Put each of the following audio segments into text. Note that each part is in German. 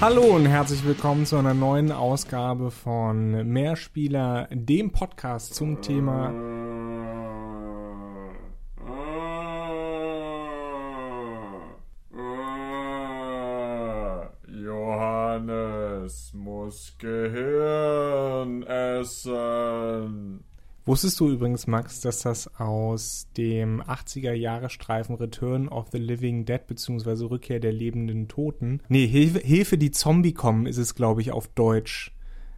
Hallo und herzlich willkommen zu einer neuen Ausgabe von Mehrspieler, dem Podcast zum Thema Johannes muss Gehirn essen. Wusstest du übrigens, Max, dass das aus dem 80er-Jahre-Streifen Return of the Living Dead bzw. Rückkehr der lebenden Toten, nee, Hilfe, Hilfe die Zombie kommen, ist es, glaube ich, auf Deutsch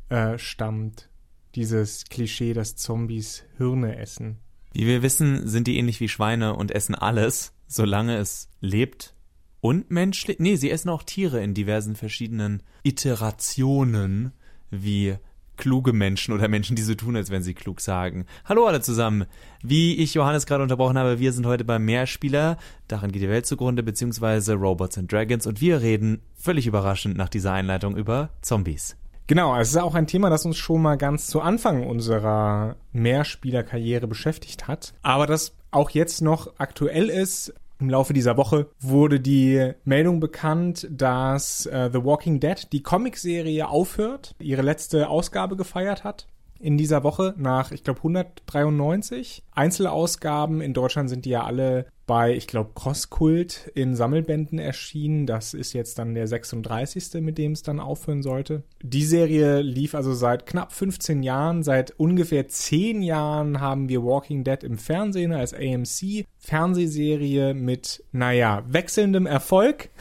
äh, stammt. Dieses Klischee, dass Zombies Hirne essen. Wie wir wissen, sind die ähnlich wie Schweine und essen alles, solange es lebt und menschlich. Nee, sie essen auch Tiere in diversen verschiedenen Iterationen, wie kluge Menschen oder Menschen, die so tun, als wenn sie klug sagen. Hallo alle zusammen. Wie ich Johannes gerade unterbrochen habe, wir sind heute beim Mehrspieler. Daran geht die Welt zugrunde, beziehungsweise Robots and Dragons. Und wir reden völlig überraschend nach dieser Einleitung über Zombies. Genau, es ist auch ein Thema, das uns schon mal ganz zu Anfang unserer Mehrspielerkarriere beschäftigt hat. Aber das auch jetzt noch aktuell ist, im Laufe dieser Woche wurde die Meldung bekannt, dass äh, The Walking Dead, die Comicserie, aufhört, ihre letzte Ausgabe gefeiert hat in dieser Woche nach, ich glaube, 193 Einzelausgaben. In Deutschland sind die ja alle bei, ich glaube, Crosskult in Sammelbänden erschienen. Das ist jetzt dann der 36. mit dem es dann aufhören sollte. Die Serie lief also seit knapp 15 Jahren. Seit ungefähr 10 Jahren haben wir Walking Dead im Fernsehen als AMC. Fernsehserie mit, naja, wechselndem Erfolg.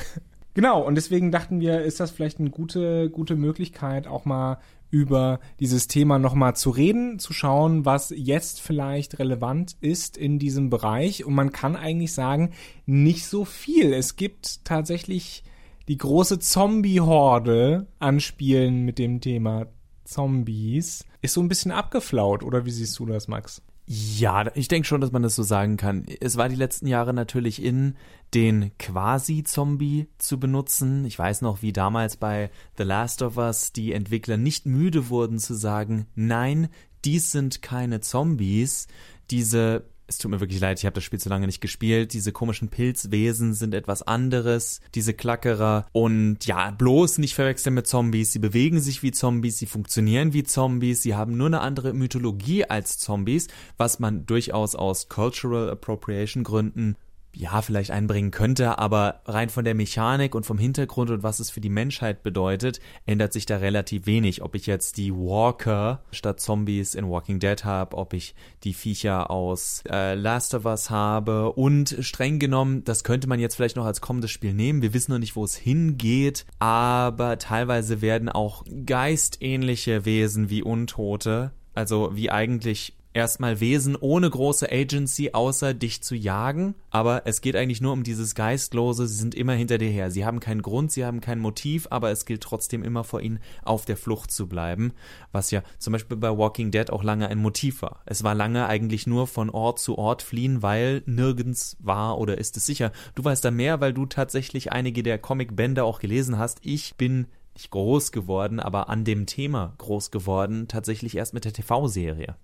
Genau, und deswegen dachten wir, ist das vielleicht eine gute, gute Möglichkeit, auch mal über dieses Thema nochmal zu reden, zu schauen, was jetzt vielleicht relevant ist in diesem Bereich. Und man kann eigentlich sagen, nicht so viel. Es gibt tatsächlich die große Zombie-Horde an Spielen mit dem Thema Zombies. Ist so ein bisschen abgeflaut, oder wie siehst du das, Max? Ja, ich denke schon, dass man das so sagen kann. Es war die letzten Jahre natürlich in, den Quasi-Zombie zu benutzen. Ich weiß noch, wie damals bei The Last of Us die Entwickler nicht müde wurden zu sagen, nein, dies sind keine Zombies. Diese es tut mir wirklich leid, ich habe das Spiel zu lange nicht gespielt. Diese komischen Pilzwesen sind etwas anderes, diese Klackerer. Und ja, bloß nicht verwechseln mit Zombies. Sie bewegen sich wie Zombies, sie funktionieren wie Zombies, sie haben nur eine andere Mythologie als Zombies, was man durchaus aus Cultural Appropriation Gründen ja, vielleicht einbringen könnte, aber rein von der Mechanik und vom Hintergrund und was es für die Menschheit bedeutet, ändert sich da relativ wenig. Ob ich jetzt die Walker statt Zombies in Walking Dead habe, ob ich die Viecher aus äh, Last of Us habe und streng genommen, das könnte man jetzt vielleicht noch als kommendes Spiel nehmen. Wir wissen noch nicht, wo es hingeht, aber teilweise werden auch geistähnliche Wesen wie Untote also wie eigentlich erstmal Wesen ohne große Agency, außer dich zu jagen. Aber es geht eigentlich nur um dieses Geistlose. Sie sind immer hinter dir her. Sie haben keinen Grund, sie haben kein Motiv, aber es gilt trotzdem immer vor ihnen auf der Flucht zu bleiben. Was ja zum Beispiel bei Walking Dead auch lange ein Motiv war. Es war lange eigentlich nur von Ort zu Ort fliehen, weil nirgends war oder ist es sicher. Du weißt da mehr, weil du tatsächlich einige der Comicbände auch gelesen hast. Ich bin nicht groß geworden, aber an dem Thema groß geworden, tatsächlich erst mit der TV-Serie.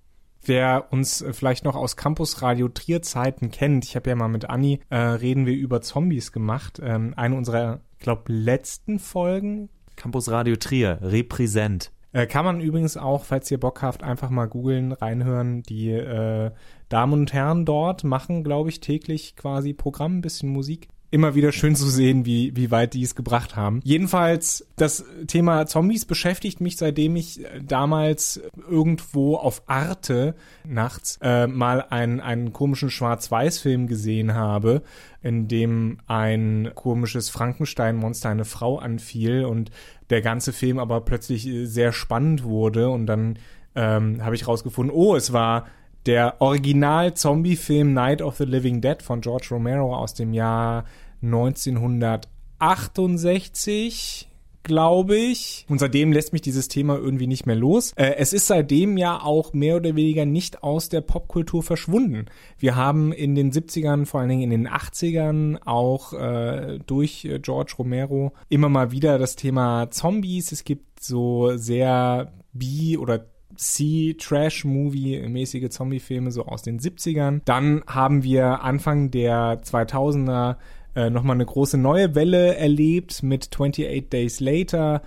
Wer uns äh, vielleicht noch aus Campus Radio Trier Zeiten kennt, ich habe ja mal mit Anni äh, reden wir über Zombies gemacht. Ähm, eine unserer, glaube letzten Folgen. Campus Radio Trier, repräsent. Äh, kann man übrigens auch, falls ihr Bock habt, einfach mal googeln, reinhören. Die äh, Damen und Herren dort machen, glaube ich, täglich quasi Programm, ein bisschen Musik immer wieder schön zu sehen, wie, wie weit die es gebracht haben. Jedenfalls, das Thema Zombies beschäftigt mich, seitdem ich äh, damals irgendwo auf Arte nachts äh, mal einen, einen komischen Schwarz-Weiß-Film gesehen habe, in dem ein komisches Frankenstein-Monster eine Frau anfiel und der ganze Film aber plötzlich äh, sehr spannend wurde und dann ähm, habe ich rausgefunden, oh, es war der Original-Zombie-Film Night of the Living Dead von George Romero aus dem Jahr 1968 glaube ich. Und seitdem lässt mich dieses Thema irgendwie nicht mehr los. Äh, es ist seitdem ja auch mehr oder weniger nicht aus der Popkultur verschwunden. Wir haben in den 70ern, vor allen Dingen in den 80ern, auch äh, durch äh, George Romero immer mal wieder das Thema Zombies. Es gibt so sehr B- oder C-Trash-Movie-mäßige Zombie-Filme so aus den 70ern. Dann haben wir Anfang der 2000er äh, nochmal eine große neue Welle erlebt mit 28 Days Later,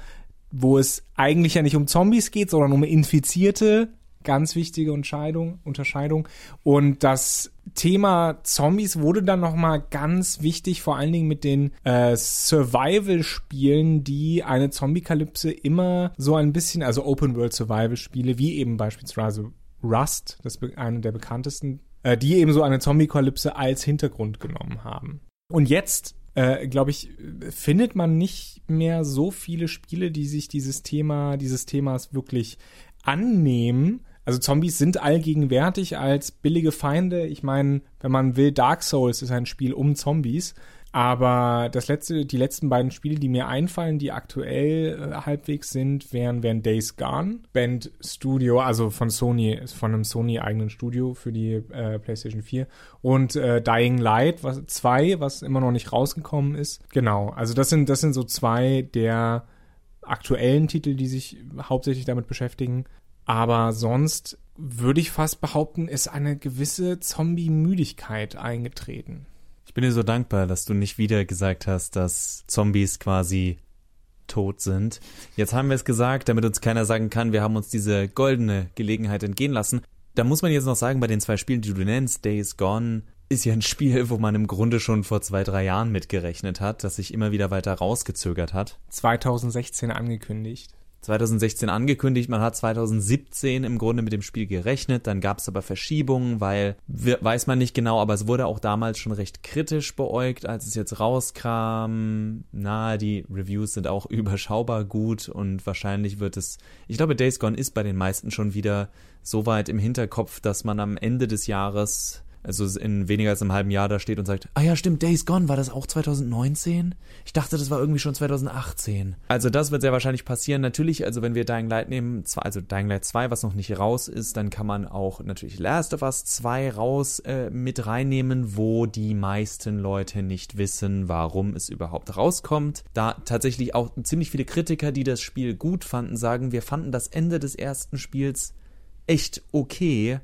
wo es eigentlich ja nicht um Zombies geht, sondern um Infizierte. Ganz wichtige Unterscheidung, Unterscheidung. Und das Thema Zombies wurde dann nochmal ganz wichtig, vor allen Dingen mit den äh, Survival-Spielen, die eine Zombie-Kalypse immer so ein bisschen, also Open-World-Survival-Spiele, wie eben beispielsweise Rust, das eine der bekanntesten, äh, die eben so eine Zombie-Kalypse als Hintergrund genommen haben. Und jetzt äh, glaube ich, findet man nicht mehr so viele Spiele, die sich dieses Thema, dieses Themas wirklich annehmen. Also Zombies sind allgegenwärtig als billige Feinde. Ich meine, wenn man will, Dark Souls ist ein Spiel um Zombies. Aber das letzte, die letzten beiden Spiele, die mir einfallen, die aktuell äh, halbwegs sind, wären, wären Days Gone, Band Studio, also von Sony, von einem Sony-eigenen Studio für die äh, PlayStation 4 und äh, Dying Light 2, was immer noch nicht rausgekommen ist. Genau, also das sind, das sind so zwei der aktuellen Titel, die sich hauptsächlich damit beschäftigen. Aber sonst würde ich fast behaupten, ist eine gewisse Zombie-Müdigkeit eingetreten. Ich bin dir so dankbar, dass du nicht wieder gesagt hast, dass Zombies quasi tot sind. Jetzt haben wir es gesagt, damit uns keiner sagen kann, wir haben uns diese goldene Gelegenheit entgehen lassen. Da muss man jetzt noch sagen, bei den zwei Spielen, die du nennst, Days Gone, ist ja ein Spiel, wo man im Grunde schon vor zwei, drei Jahren mitgerechnet hat, das sich immer wieder weiter rausgezögert hat. 2016 angekündigt. 2016 angekündigt, man hat 2017 im Grunde mit dem Spiel gerechnet, dann gab es aber Verschiebungen, weil weiß man nicht genau, aber es wurde auch damals schon recht kritisch beäugt, als es jetzt rauskam. Na, die Reviews sind auch überschaubar gut und wahrscheinlich wird es, ich glaube, Days Gone ist bei den meisten schon wieder so weit im Hinterkopf, dass man am Ende des Jahres also in weniger als einem halben Jahr da steht und sagt, ah ja, stimmt, Days Gone, war das auch 2019? Ich dachte, das war irgendwie schon 2018. Also das wird sehr wahrscheinlich passieren. Natürlich, also wenn wir Dying Light nehmen, also Dying Light 2, was noch nicht raus ist, dann kann man auch natürlich Last of Us 2 raus äh, mit reinnehmen, wo die meisten Leute nicht wissen, warum es überhaupt rauskommt. Da tatsächlich auch ziemlich viele Kritiker, die das Spiel gut fanden, sagen, wir fanden das Ende des ersten Spiels echt okay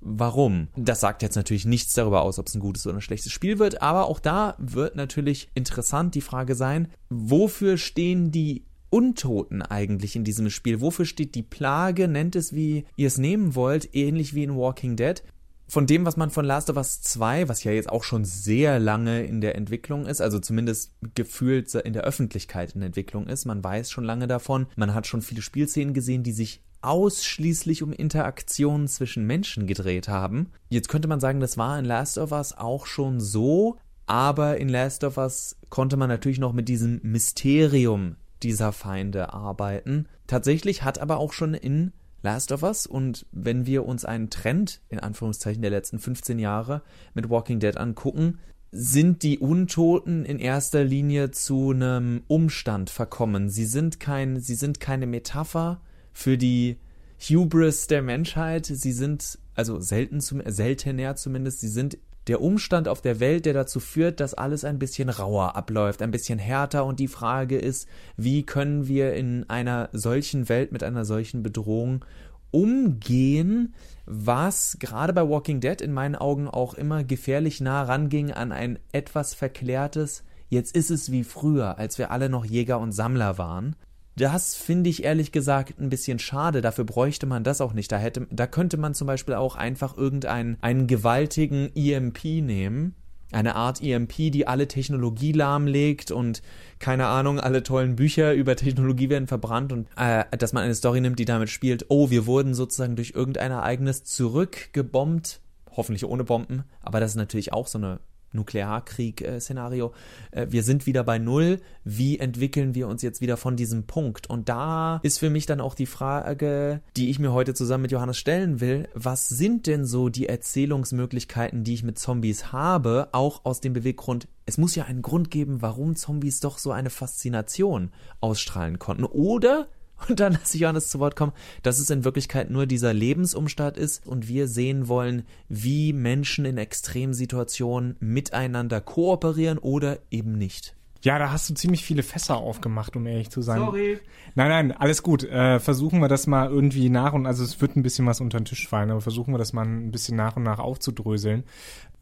Warum? Das sagt jetzt natürlich nichts darüber aus, ob es ein gutes oder ein schlechtes Spiel wird, aber auch da wird natürlich interessant die Frage sein, wofür stehen die Untoten eigentlich in diesem Spiel? Wofür steht die Plage? Nennt es, wie ihr es nehmen wollt, ähnlich wie in Walking Dead. Von dem, was man von Last of Us 2, was ja jetzt auch schon sehr lange in der Entwicklung ist, also zumindest gefühlt in der Öffentlichkeit in Entwicklung ist, man weiß schon lange davon, man hat schon viele Spielszenen gesehen, die sich ausschließlich um Interaktionen zwischen Menschen gedreht haben. Jetzt könnte man sagen, das war in Last of Us auch schon so, aber in Last of Us konnte man natürlich noch mit diesem Mysterium dieser Feinde arbeiten. Tatsächlich hat aber auch schon in Last of Us und wenn wir uns einen Trend in Anführungszeichen der letzten 15 Jahre mit Walking Dead angucken, sind die Untoten in erster Linie zu einem Umstand verkommen. Sie sind kein, sie sind keine Metapher für die Hubris der Menschheit. Sie sind, also selten zum, seltener zumindest, sie sind der Umstand auf der Welt, der dazu führt, dass alles ein bisschen rauer abläuft, ein bisschen härter und die Frage ist, wie können wir in einer solchen Welt mit einer solchen Bedrohung umgehen, was gerade bei Walking Dead in meinen Augen auch immer gefährlich nah ranging an ein etwas verklärtes, jetzt ist es wie früher, als wir alle noch Jäger und Sammler waren. Das finde ich ehrlich gesagt ein bisschen schade. Dafür bräuchte man das auch nicht. Da hätte, da könnte man zum Beispiel auch einfach irgendeinen einen gewaltigen EMP nehmen. Eine Art EMP, die alle Technologie lahmlegt und keine Ahnung, alle tollen Bücher über Technologie werden verbrannt und äh, dass man eine Story nimmt, die damit spielt, oh, wir wurden sozusagen durch irgendein Ereignis zurückgebombt, hoffentlich ohne Bomben, aber das ist natürlich auch so eine Nuklearkrieg-Szenario. Äh, wir sind wieder bei Null. Wie entwickeln wir uns jetzt wieder von diesem Punkt? Und da ist für mich dann auch die Frage, die ich mir heute zusammen mit Johannes stellen will. Was sind denn so die Erzählungsmöglichkeiten, die ich mit Zombies habe? Auch aus dem Beweggrund, es muss ja einen Grund geben, warum Zombies doch so eine Faszination ausstrahlen konnten. Oder und dann lasse ich Johannes zu Wort kommen, dass es in Wirklichkeit nur dieser Lebensumstand ist und wir sehen wollen, wie Menschen in Extremsituationen miteinander kooperieren oder eben nicht. Ja, da hast du ziemlich viele Fässer aufgemacht, um ehrlich zu sein. Sorry. Nein, nein, alles gut. Äh, versuchen wir das mal irgendwie nach und also es wird ein bisschen was unter den Tisch fallen, aber versuchen wir das mal ein bisschen nach und nach aufzudröseln.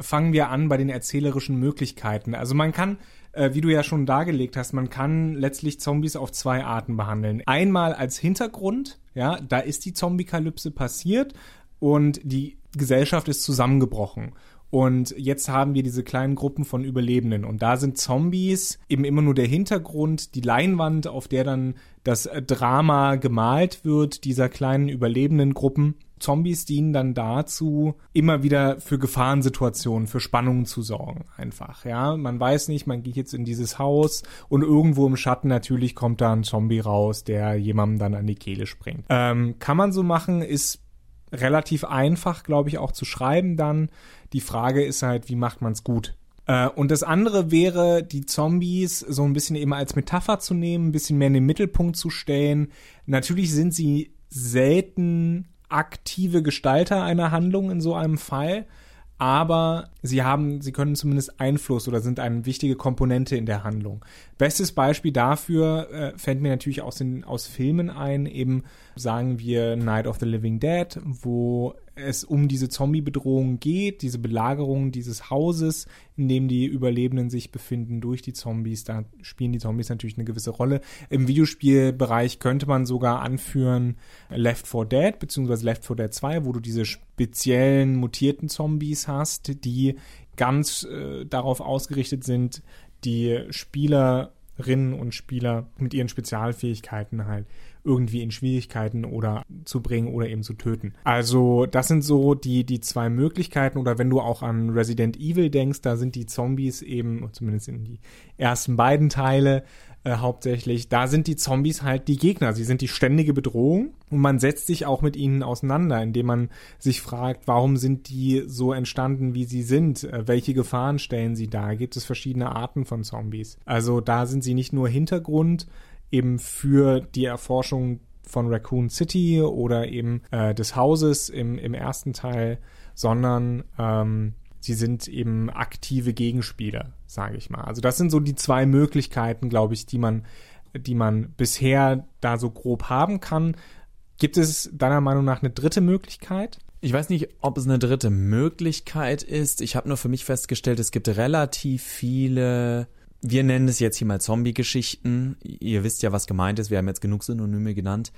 Fangen wir an bei den erzählerischen Möglichkeiten. Also man kann äh, wie du ja schon dargelegt hast, man kann letztlich Zombies auf zwei Arten behandeln. Einmal als Hintergrund, ja, da ist die Zombie-Kalypse passiert und die Gesellschaft ist zusammengebrochen. Und jetzt haben wir diese kleinen Gruppen von Überlebenden. Und da sind Zombies eben immer nur der Hintergrund, die Leinwand, auf der dann das Drama gemalt wird, dieser kleinen überlebenden Gruppen. Zombies dienen dann dazu, immer wieder für Gefahrensituationen, für Spannungen zu sorgen, einfach, ja. Man weiß nicht, man geht jetzt in dieses Haus und irgendwo im Schatten natürlich kommt da ein Zombie raus, der jemandem dann an die Kehle springt. Ähm, kann man so machen, ist relativ einfach, glaube ich, auch zu schreiben dann. Die Frage ist halt, wie macht man es gut? Äh, und das andere wäre, die Zombies so ein bisschen eben als Metapher zu nehmen, ein bisschen mehr in den Mittelpunkt zu stellen. Natürlich sind sie selten aktive Gestalter einer Handlung in so einem Fall, aber sie haben, sie können zumindest Einfluss oder sind eine wichtige Komponente in der Handlung. Bestes Beispiel dafür äh, fällt mir natürlich aus den aus Filmen ein, eben sagen wir Night of the Living Dead, wo es um diese Zombie-Bedrohung geht, diese Belagerung dieses Hauses, in dem die Überlebenden sich befinden durch die Zombies. Da spielen die Zombies natürlich eine gewisse Rolle. Im Videospielbereich könnte man sogar anführen Left 4 Dead beziehungsweise Left 4 Dead 2, wo du diese speziellen mutierten Zombies hast, die ganz äh, darauf ausgerichtet sind, die Spielerinnen und Spieler mit ihren Spezialfähigkeiten halt irgendwie in Schwierigkeiten oder zu bringen oder eben zu töten. Also das sind so die, die zwei Möglichkeiten oder wenn du auch an Resident Evil denkst, da sind die Zombies eben, zumindest in die ersten beiden Teile, äh, hauptsächlich, da sind die Zombies halt die Gegner. Sie sind die ständige Bedrohung und man setzt sich auch mit ihnen auseinander, indem man sich fragt, warum sind die so entstanden, wie sie sind? Äh, welche Gefahren stellen sie dar? Gibt es verschiedene Arten von Zombies? Also da sind sie nicht nur Hintergrund, eben für die Erforschung von Raccoon City oder eben äh, des Hauses im, im ersten Teil, sondern ähm, sie sind eben aktive Gegenspieler, sage ich mal. Also das sind so die zwei Möglichkeiten, glaube ich, die man, die man bisher da so grob haben kann. Gibt es deiner Meinung nach eine dritte Möglichkeit? Ich weiß nicht, ob es eine dritte Möglichkeit ist. Ich habe nur für mich festgestellt, es gibt relativ viele wir nennen es jetzt hier mal Zombie-Geschichten. Ihr wisst ja, was gemeint ist. Wir haben jetzt genug Synonyme genannt,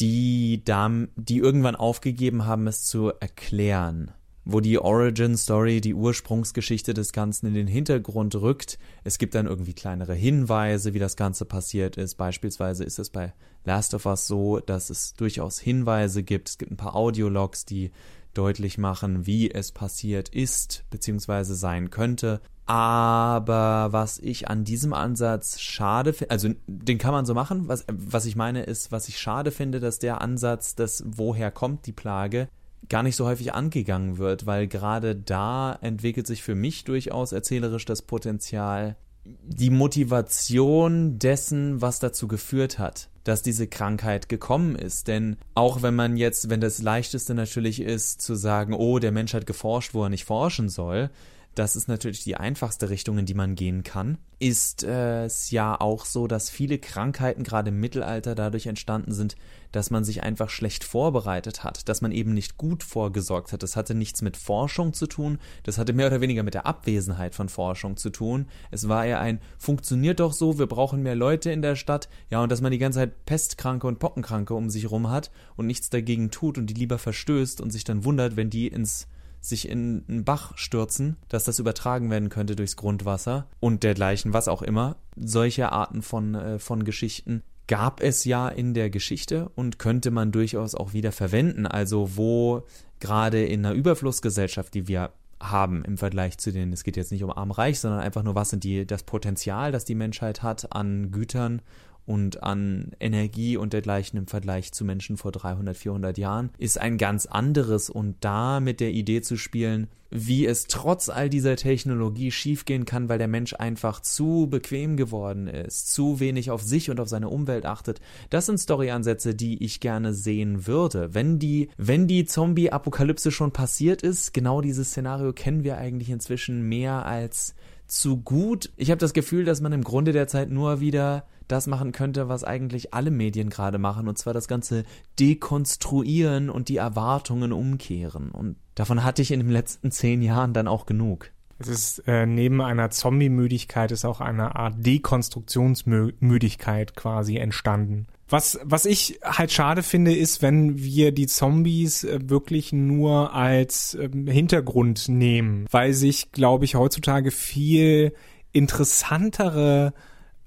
die, dann, die irgendwann aufgegeben haben, es zu erklären. Wo die Origin-Story, die Ursprungsgeschichte des Ganzen in den Hintergrund rückt. Es gibt dann irgendwie kleinere Hinweise, wie das Ganze passiert ist. Beispielsweise ist es bei Last of Us so, dass es durchaus Hinweise gibt. Es gibt ein paar Audiologs, die deutlich machen, wie es passiert ist, beziehungsweise sein könnte. Aber was ich an diesem Ansatz schade finde, also den kann man so machen. Was, was ich meine ist, was ich schade finde, dass der Ansatz, dass woher kommt die Plage, gar nicht so häufig angegangen wird, weil gerade da entwickelt sich für mich durchaus erzählerisch das Potenzial, die Motivation dessen, was dazu geführt hat, dass diese Krankheit gekommen ist. Denn auch wenn man jetzt, wenn das Leichteste natürlich ist, zu sagen, oh, der Mensch hat geforscht, wo er nicht forschen soll, das ist natürlich die einfachste Richtung, in die man gehen kann, ist äh, es ja auch so, dass viele Krankheiten gerade im Mittelalter dadurch entstanden sind, dass man sich einfach schlecht vorbereitet hat, dass man eben nicht gut vorgesorgt hat. Das hatte nichts mit Forschung zu tun, das hatte mehr oder weniger mit der Abwesenheit von Forschung zu tun. Es war eher ein, funktioniert doch so, wir brauchen mehr Leute in der Stadt, ja, und dass man die ganze Zeit Pestkranke und Pockenkranke um sich rum hat und nichts dagegen tut und die lieber verstößt und sich dann wundert, wenn die ins sich in einen Bach stürzen, dass das übertragen werden könnte durchs Grundwasser und dergleichen, was auch immer. Solche Arten von, äh, von Geschichten gab es ja in der Geschichte und könnte man durchaus auch wieder verwenden. Also wo gerade in einer Überflussgesellschaft, die wir haben im Vergleich zu den, es geht jetzt nicht um arm-reich, sondern einfach nur, was sind die, das Potenzial, das die Menschheit hat an Gütern und an Energie und dergleichen im Vergleich zu Menschen vor 300, 400 Jahren, ist ein ganz anderes. Und da mit der Idee zu spielen, wie es trotz all dieser Technologie schiefgehen kann, weil der Mensch einfach zu bequem geworden ist, zu wenig auf sich und auf seine Umwelt achtet. Das sind Storyansätze, die ich gerne sehen würde. Wenn die, wenn die Zombie-Apokalypse schon passiert ist, genau dieses Szenario kennen wir eigentlich inzwischen mehr als zu gut. Ich habe das Gefühl, dass man im Grunde derzeit nur wieder das machen könnte, was eigentlich alle Medien gerade machen, und zwar das Ganze dekonstruieren und die Erwartungen umkehren. Und davon hatte ich in den letzten zehn Jahren dann auch genug. Es ist äh, neben einer Zombie-Müdigkeit ist auch eine Art Dekonstruktionsmüdigkeit quasi entstanden. Was, was ich halt schade finde, ist, wenn wir die Zombies äh, wirklich nur als äh, Hintergrund nehmen, weil sich, glaube ich, heutzutage viel interessantere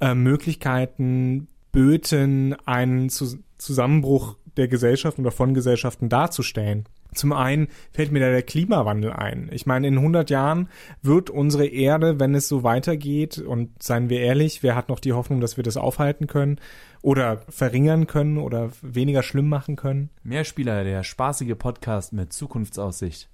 äh, Möglichkeiten böten, einen Zu Zusammenbruch der Gesellschaft oder von Gesellschaften darzustellen. Zum einen fällt mir da der Klimawandel ein. Ich meine, in 100 Jahren wird unsere Erde, wenn es so weitergeht, und seien wir ehrlich, wer hat noch die Hoffnung, dass wir das aufhalten können oder verringern können oder weniger schlimm machen können? Mehrspieler, der spaßige Podcast mit Zukunftsaussicht.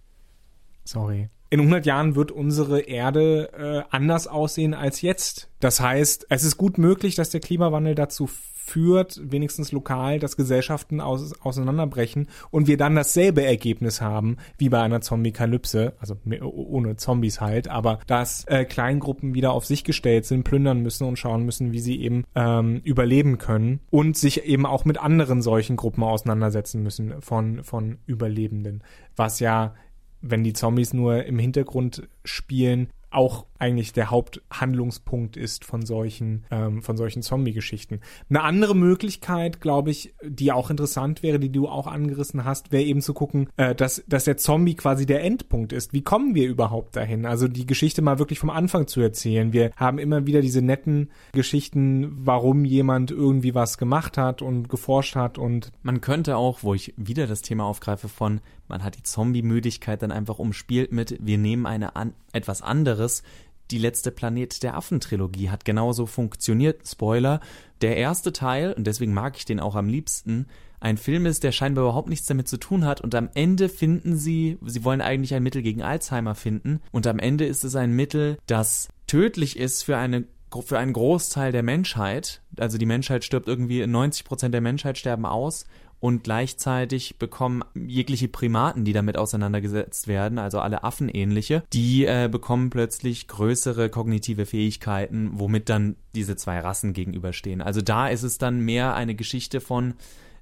Sorry. In 100 Jahren wird unsere Erde äh, anders aussehen als jetzt. Das heißt, es ist gut möglich, dass der Klimawandel dazu führt, wenigstens lokal, dass Gesellschaften aus, auseinanderbrechen und wir dann dasselbe Ergebnis haben wie bei einer Zombie-Kalypse, also ohne Zombies halt, aber dass äh, Kleingruppen wieder auf sich gestellt sind, plündern müssen und schauen müssen, wie sie eben ähm, überleben können und sich eben auch mit anderen solchen Gruppen auseinandersetzen müssen von, von Überlebenden, was ja wenn die Zombies nur im Hintergrund spielen, auch eigentlich der Haupthandlungspunkt ist von solchen, ähm, von solchen Zombie-Geschichten. Eine andere Möglichkeit, glaube ich, die auch interessant wäre, die du auch angerissen hast, wäre eben zu gucken, äh, dass, dass der Zombie quasi der Endpunkt ist. Wie kommen wir überhaupt dahin? Also die Geschichte mal wirklich vom Anfang zu erzählen. Wir haben immer wieder diese netten Geschichten, warum jemand irgendwie was gemacht hat und geforscht hat und man könnte auch, wo ich wieder das Thema aufgreife von man hat die Zombie-Müdigkeit dann einfach umspielt mit, wir nehmen eine an, etwas anderes. Die letzte Planet der Affen-Trilogie hat genauso funktioniert. Spoiler. Der erste Teil, und deswegen mag ich den auch am liebsten, ein Film ist, der scheinbar überhaupt nichts damit zu tun hat und am Ende finden sie, sie wollen eigentlich ein Mittel gegen Alzheimer finden und am Ende ist es ein Mittel, das tödlich ist für eine für einen Großteil der Menschheit, also die Menschheit stirbt irgendwie, 90 Prozent der Menschheit sterben aus und gleichzeitig bekommen jegliche Primaten, die damit auseinandergesetzt werden, also alle Affenähnliche, die äh, bekommen plötzlich größere kognitive Fähigkeiten, womit dann diese zwei Rassen gegenüberstehen. Also da ist es dann mehr eine Geschichte von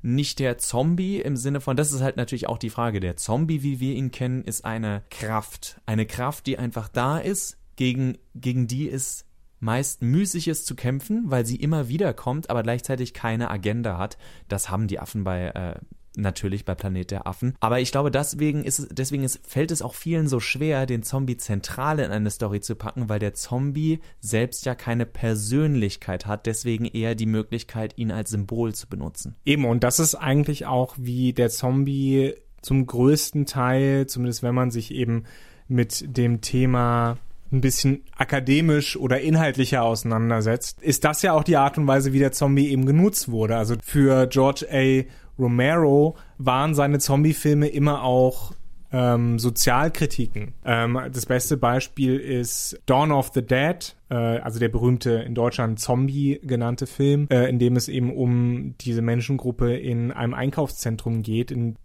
nicht der Zombie im Sinne von, das ist halt natürlich auch die Frage, der Zombie, wie wir ihn kennen, ist eine Kraft. Eine Kraft, die einfach da ist, gegen, gegen die es meist müßig ist zu kämpfen, weil sie immer wieder kommt, aber gleichzeitig keine Agenda hat. Das haben die Affen bei äh, natürlich bei Planet der Affen. Aber ich glaube, deswegen ist es, deswegen ist, fällt es auch vielen so schwer, den Zombie zentral in eine Story zu packen, weil der Zombie selbst ja keine Persönlichkeit hat, deswegen eher die Möglichkeit, ihn als Symbol zu benutzen. Eben, und das ist eigentlich auch, wie der Zombie zum größten Teil, zumindest wenn man sich eben mit dem Thema ein bisschen akademisch oder inhaltlicher auseinandersetzt, ist das ja auch die Art und Weise, wie der Zombie eben genutzt wurde. Also für George A. Romero waren seine Zombie-Filme immer auch ähm, Sozialkritiken. Ähm, das beste Beispiel ist Dawn of the Dead, äh, also der berühmte in Deutschland Zombie genannte Film, äh, in dem es eben um diese Menschengruppe in einem Einkaufszentrum geht, in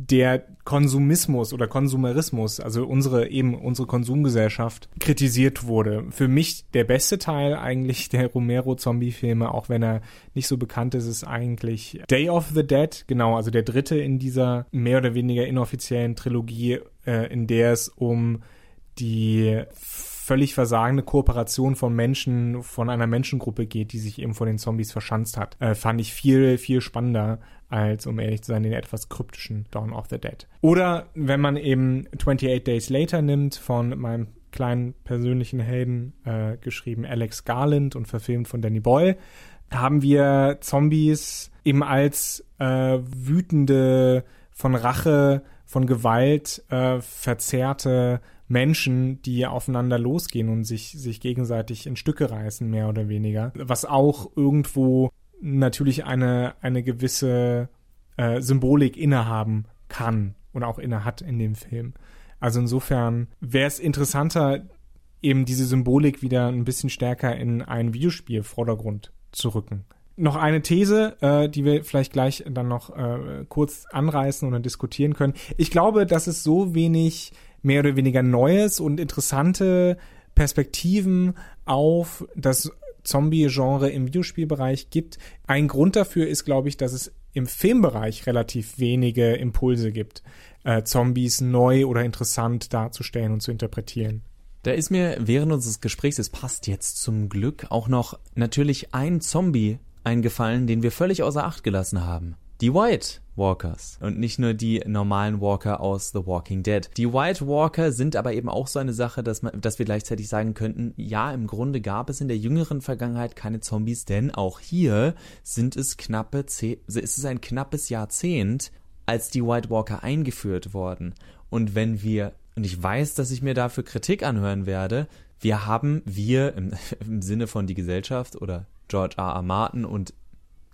der Konsumismus oder Konsumerismus, also unsere eben unsere Konsumgesellschaft kritisiert wurde. Für mich der beste Teil eigentlich der Romero Zombie Filme, auch wenn er nicht so bekannt ist, ist eigentlich Day of the Dead, genau, also der dritte in dieser mehr oder weniger inoffiziellen Trilogie, äh, in der es um die völlig versagende Kooperation von Menschen, von einer Menschengruppe geht, die sich eben von den Zombies verschanzt hat. Äh, fand ich viel, viel spannender als, um ehrlich zu sein, den etwas kryptischen Dawn of the Dead. Oder wenn man eben 28 Days Later nimmt, von meinem kleinen persönlichen Helden, äh, geschrieben Alex Garland und verfilmt von Danny Boyle, haben wir Zombies eben als äh, wütende, von Rache, von Gewalt äh, verzerrte Menschen, die aufeinander losgehen und sich, sich gegenseitig in Stücke reißen, mehr oder weniger. Was auch irgendwo natürlich eine, eine gewisse äh, Symbolik innehaben kann und auch innehat in dem Film. Also insofern wäre es interessanter, eben diese Symbolik wieder ein bisschen stärker in einen Videospiel-Vordergrund zu rücken. Noch eine These, äh, die wir vielleicht gleich dann noch äh, kurz anreißen oder diskutieren können. Ich glaube, dass es so wenig mehr oder weniger Neues und interessante Perspektiven auf das Zombie-Genre im Videospielbereich gibt. Ein Grund dafür ist, glaube ich, dass es im Filmbereich relativ wenige Impulse gibt, äh, Zombies neu oder interessant darzustellen und zu interpretieren. Da ist mir während unseres Gesprächs, es passt jetzt zum Glück, auch noch natürlich ein Zombie eingefallen, den wir völlig außer Acht gelassen haben. Die White Walkers und nicht nur die normalen Walker aus The Walking Dead. Die White Walker sind aber eben auch so eine Sache, dass, man, dass wir gleichzeitig sagen könnten, ja, im Grunde gab es in der jüngeren Vergangenheit keine Zombies, denn auch hier sind es knappe, ist es ein knappes Jahrzehnt, als die White Walker eingeführt worden. Und wenn wir, und ich weiß, dass ich mir dafür Kritik anhören werde, wir haben, wir im, im Sinne von die Gesellschaft oder George R. R. Martin und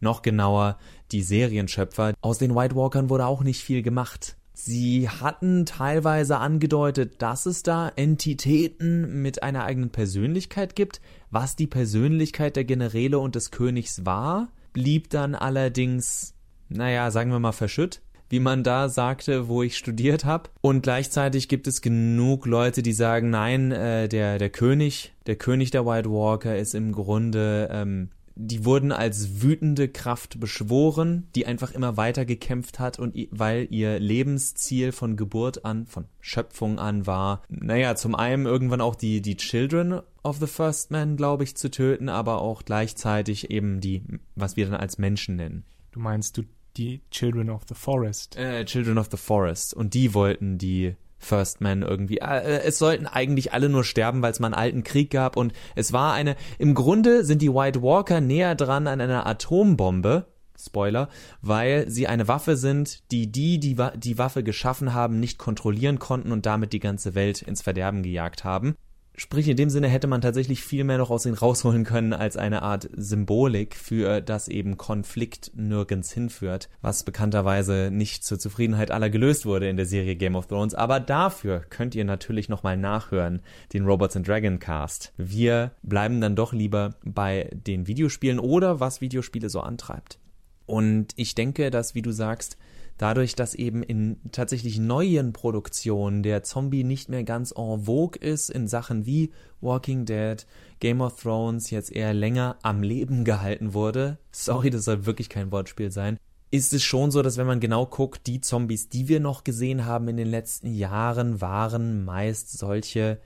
noch genauer die Serienschöpfer. Aus den White Walkern wurde auch nicht viel gemacht. Sie hatten teilweise angedeutet, dass es da Entitäten mit einer eigenen Persönlichkeit gibt. Was die Persönlichkeit der Generäle und des Königs war, blieb dann allerdings, naja, sagen wir mal verschütt wie man da sagte, wo ich studiert habe. Und gleichzeitig gibt es genug Leute, die sagen, nein, äh, der, der König, der König der White Walker ist im Grunde ähm, die wurden als wütende Kraft beschworen, die einfach immer weiter gekämpft hat und weil ihr Lebensziel von Geburt an, von Schöpfung an war, naja, zum einen irgendwann auch die, die Children of the First Man, glaube ich, zu töten, aber auch gleichzeitig eben die, was wir dann als Menschen nennen. Du meinst du die Children of the Forest? Äh, Children of the Forest. Und die wollten die First Man irgendwie. Äh, es sollten eigentlich alle nur sterben, weil es mal einen alten Krieg gab und es war eine. Im Grunde sind die White Walker näher dran an einer Atombombe. Spoiler, weil sie eine Waffe sind, die die, die die Waffe geschaffen haben, nicht kontrollieren konnten und damit die ganze Welt ins Verderben gejagt haben. Sprich, in dem Sinne hätte man tatsächlich viel mehr noch aus ihnen rausholen können als eine Art Symbolik für das eben Konflikt nirgends hinführt, was bekannterweise nicht zur Zufriedenheit aller gelöst wurde in der Serie Game of Thrones. Aber dafür könnt ihr natürlich nochmal nachhören, den Robots and Dragon Cast. Wir bleiben dann doch lieber bei den Videospielen oder was Videospiele so antreibt. Und ich denke, dass, wie du sagst, dadurch, dass eben in tatsächlich neuen Produktionen der Zombie nicht mehr ganz en vogue ist, in Sachen wie Walking Dead, Game of Thrones jetzt eher länger am Leben gehalten wurde, sorry, das soll wirklich kein Wortspiel sein, ist es schon so, dass wenn man genau guckt, die Zombies, die wir noch gesehen haben in den letzten Jahren, waren meist solche,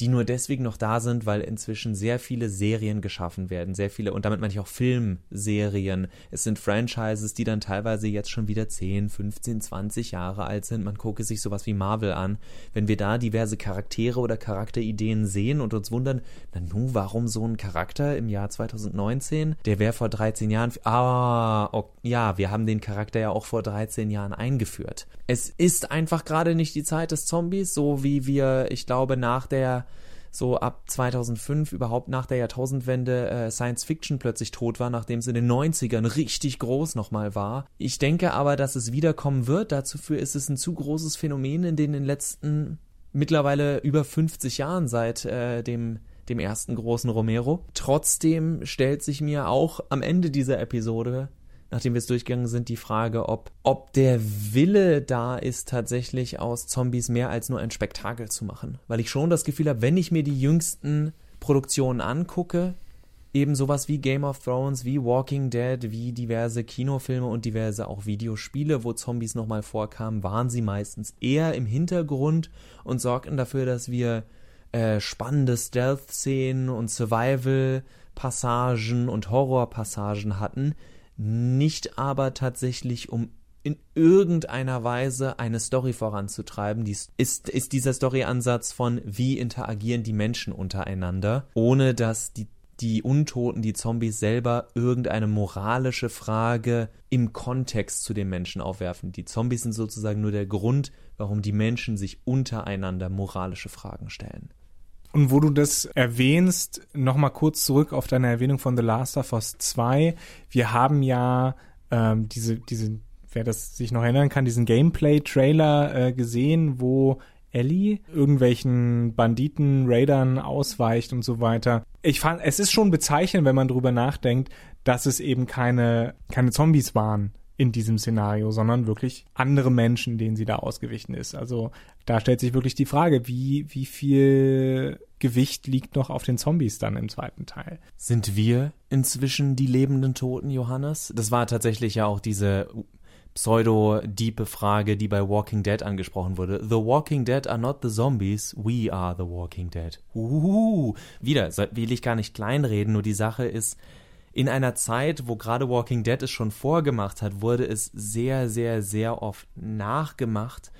die nur deswegen noch da sind, weil inzwischen sehr viele Serien geschaffen werden, sehr viele, und damit meine ich auch Filmserien. Es sind Franchises, die dann teilweise jetzt schon wieder 10, 15, 20 Jahre alt sind. Man gucke sich sowas wie Marvel an. Wenn wir da diverse Charaktere oder Charakterideen sehen und uns wundern, na nu, warum so ein Charakter im Jahr 2019? Der wäre vor 13 Jahren, ah, okay, ja, wir haben den Charakter ja auch vor 13 Jahren eingeführt. Es ist einfach gerade nicht die Zeit des Zombies, so wie wir, ich glaube, nach der so ab 2005 überhaupt nach der Jahrtausendwende äh, Science Fiction plötzlich tot war, nachdem es in den 90ern richtig groß nochmal war. Ich denke aber, dass es wiederkommen wird. Dazu ist es ein zu großes Phänomen in den, in den letzten mittlerweile über 50 Jahren seit äh, dem dem ersten großen Romero. Trotzdem stellt sich mir auch am Ende dieser Episode nachdem wir es durchgegangen sind, die Frage, ob, ob der Wille da ist, tatsächlich aus Zombies mehr als nur ein Spektakel zu machen. Weil ich schon das Gefühl habe, wenn ich mir die jüngsten Produktionen angucke, eben sowas wie Game of Thrones, wie Walking Dead, wie diverse Kinofilme und diverse auch Videospiele, wo Zombies nochmal vorkamen, waren sie meistens eher im Hintergrund und sorgten dafür, dass wir äh, spannende Stealth-Szenen und Survival-Passagen und Horror-Passagen hatten, nicht aber tatsächlich um in irgendeiner Weise eine Story voranzutreiben. Dies ist, ist dieser Storyansatz von wie interagieren die Menschen untereinander, ohne dass die die Untoten, die Zombies selber irgendeine moralische Frage im Kontext zu den Menschen aufwerfen. Die Zombies sind sozusagen nur der Grund, warum die Menschen sich untereinander moralische Fragen stellen. Und wo du das erwähnst, nochmal kurz zurück auf deine Erwähnung von The Last of Us 2. Wir haben ja ähm, diese, diese, wer das sich noch erinnern kann, diesen Gameplay-Trailer äh, gesehen, wo Ellie irgendwelchen Banditen, Raidern ausweicht und so weiter. Ich fand, es ist schon bezeichnend, wenn man drüber nachdenkt, dass es eben keine, keine Zombies waren, in diesem Szenario, sondern wirklich andere Menschen, denen sie da ausgewichen ist. Also da stellt sich wirklich die Frage, wie, wie viel Gewicht liegt noch auf den Zombies dann im zweiten Teil. Sind wir inzwischen die lebenden Toten, Johannes? Das war tatsächlich ja auch diese pseudo-diepe Frage, die bei Walking Dead angesprochen wurde. The Walking Dead are not the zombies, we are the Walking Dead. Uhuhu. Wieder, will ich gar nicht kleinreden, nur die Sache ist, in einer Zeit, wo gerade Walking Dead es schon vorgemacht hat, wurde es sehr, sehr, sehr oft nachgemacht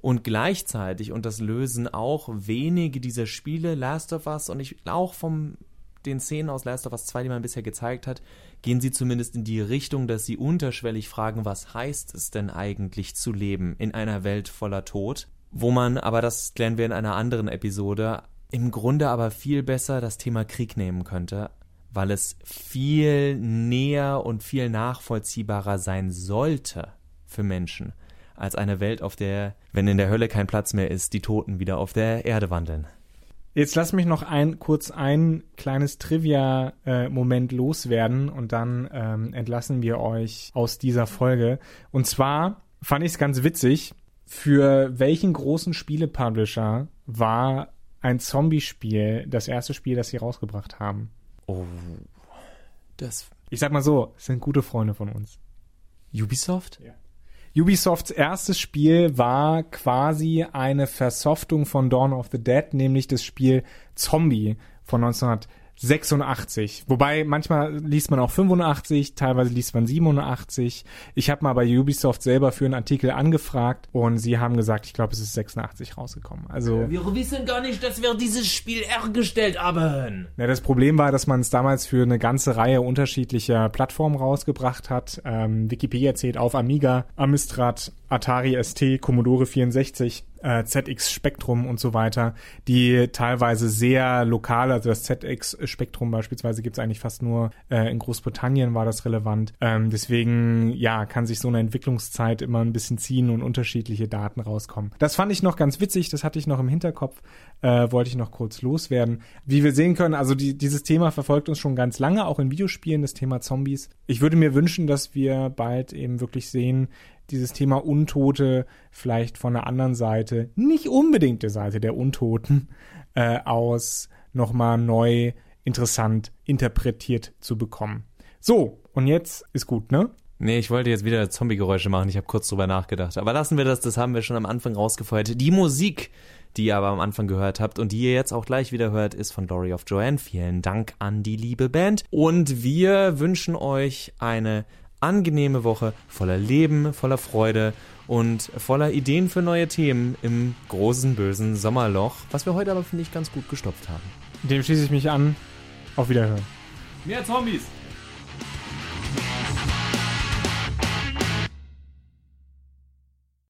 und gleichzeitig, und das lösen auch wenige dieser Spiele, Last of Us und ich auch von den Szenen aus Last of Us 2, die man bisher gezeigt hat, gehen sie zumindest in die Richtung, dass sie unterschwellig fragen, was heißt es denn eigentlich zu leben in einer Welt voller Tod? Wo man, aber das klären wir in einer anderen Episode, im Grunde aber viel besser das Thema Krieg nehmen könnte, weil es viel näher und viel nachvollziehbarer sein sollte für Menschen als eine Welt, auf der, wenn in der Hölle kein Platz mehr ist, die Toten wieder auf der Erde wandeln. Jetzt lass mich noch ein kurz ein kleines Trivia-Moment loswerden und dann ähm, entlassen wir euch aus dieser Folge. Und zwar fand ich es ganz witzig, für welchen großen Spiele-Publisher war ein Zombie-Spiel das erste Spiel, das sie rausgebracht haben? Oh, das. Ich sag mal so, es sind gute Freunde von uns. Ubisoft? Ja. Ubisofts erstes Spiel war quasi eine Versoftung von Dawn of the Dead, nämlich das Spiel Zombie von 1900. 86. Wobei manchmal liest man auch 85, teilweise liest man 87. Ich habe mal bei Ubisoft selber für einen Artikel angefragt und sie haben gesagt, ich glaube, es ist 86 rausgekommen. Also wir wissen gar nicht, dass wir dieses Spiel hergestellt haben. Ja, das Problem war, dass man es damals für eine ganze Reihe unterschiedlicher Plattformen rausgebracht hat. Ähm, Wikipedia zählt auf Amiga, Amstrad, Atari ST, Commodore 64 äh, ZX Spektrum und so weiter, die teilweise sehr lokal, also das ZX Spektrum beispielsweise gibt es eigentlich fast nur äh, in Großbritannien war das relevant. Ähm, deswegen, ja, kann sich so eine Entwicklungszeit immer ein bisschen ziehen und unterschiedliche Daten rauskommen. Das fand ich noch ganz witzig, das hatte ich noch im Hinterkopf, äh, wollte ich noch kurz loswerden. Wie wir sehen können, also die, dieses Thema verfolgt uns schon ganz lange, auch in Videospielen, das Thema Zombies. Ich würde mir wünschen, dass wir bald eben wirklich sehen, dieses Thema Untote vielleicht von der anderen Seite, nicht unbedingt der Seite der Untoten, äh, aus nochmal neu interessant interpretiert zu bekommen. So, und jetzt ist gut, ne? Nee, ich wollte jetzt wieder Zombie-Geräusche machen. Ich habe kurz drüber nachgedacht. Aber lassen wir das, das haben wir schon am Anfang rausgefeuert. Die Musik, die ihr aber am Anfang gehört habt und die ihr jetzt auch gleich wieder hört, ist von Dory of Joanne. Vielen Dank an die liebe Band. Und wir wünschen euch eine angenehme Woche voller Leben, voller Freude und voller Ideen für neue Themen im großen, bösen Sommerloch, was wir heute aber, finde ich, ganz gut gestopft haben. Dem schließe ich mich an. Auf Wiederhören. Mehr Zombies!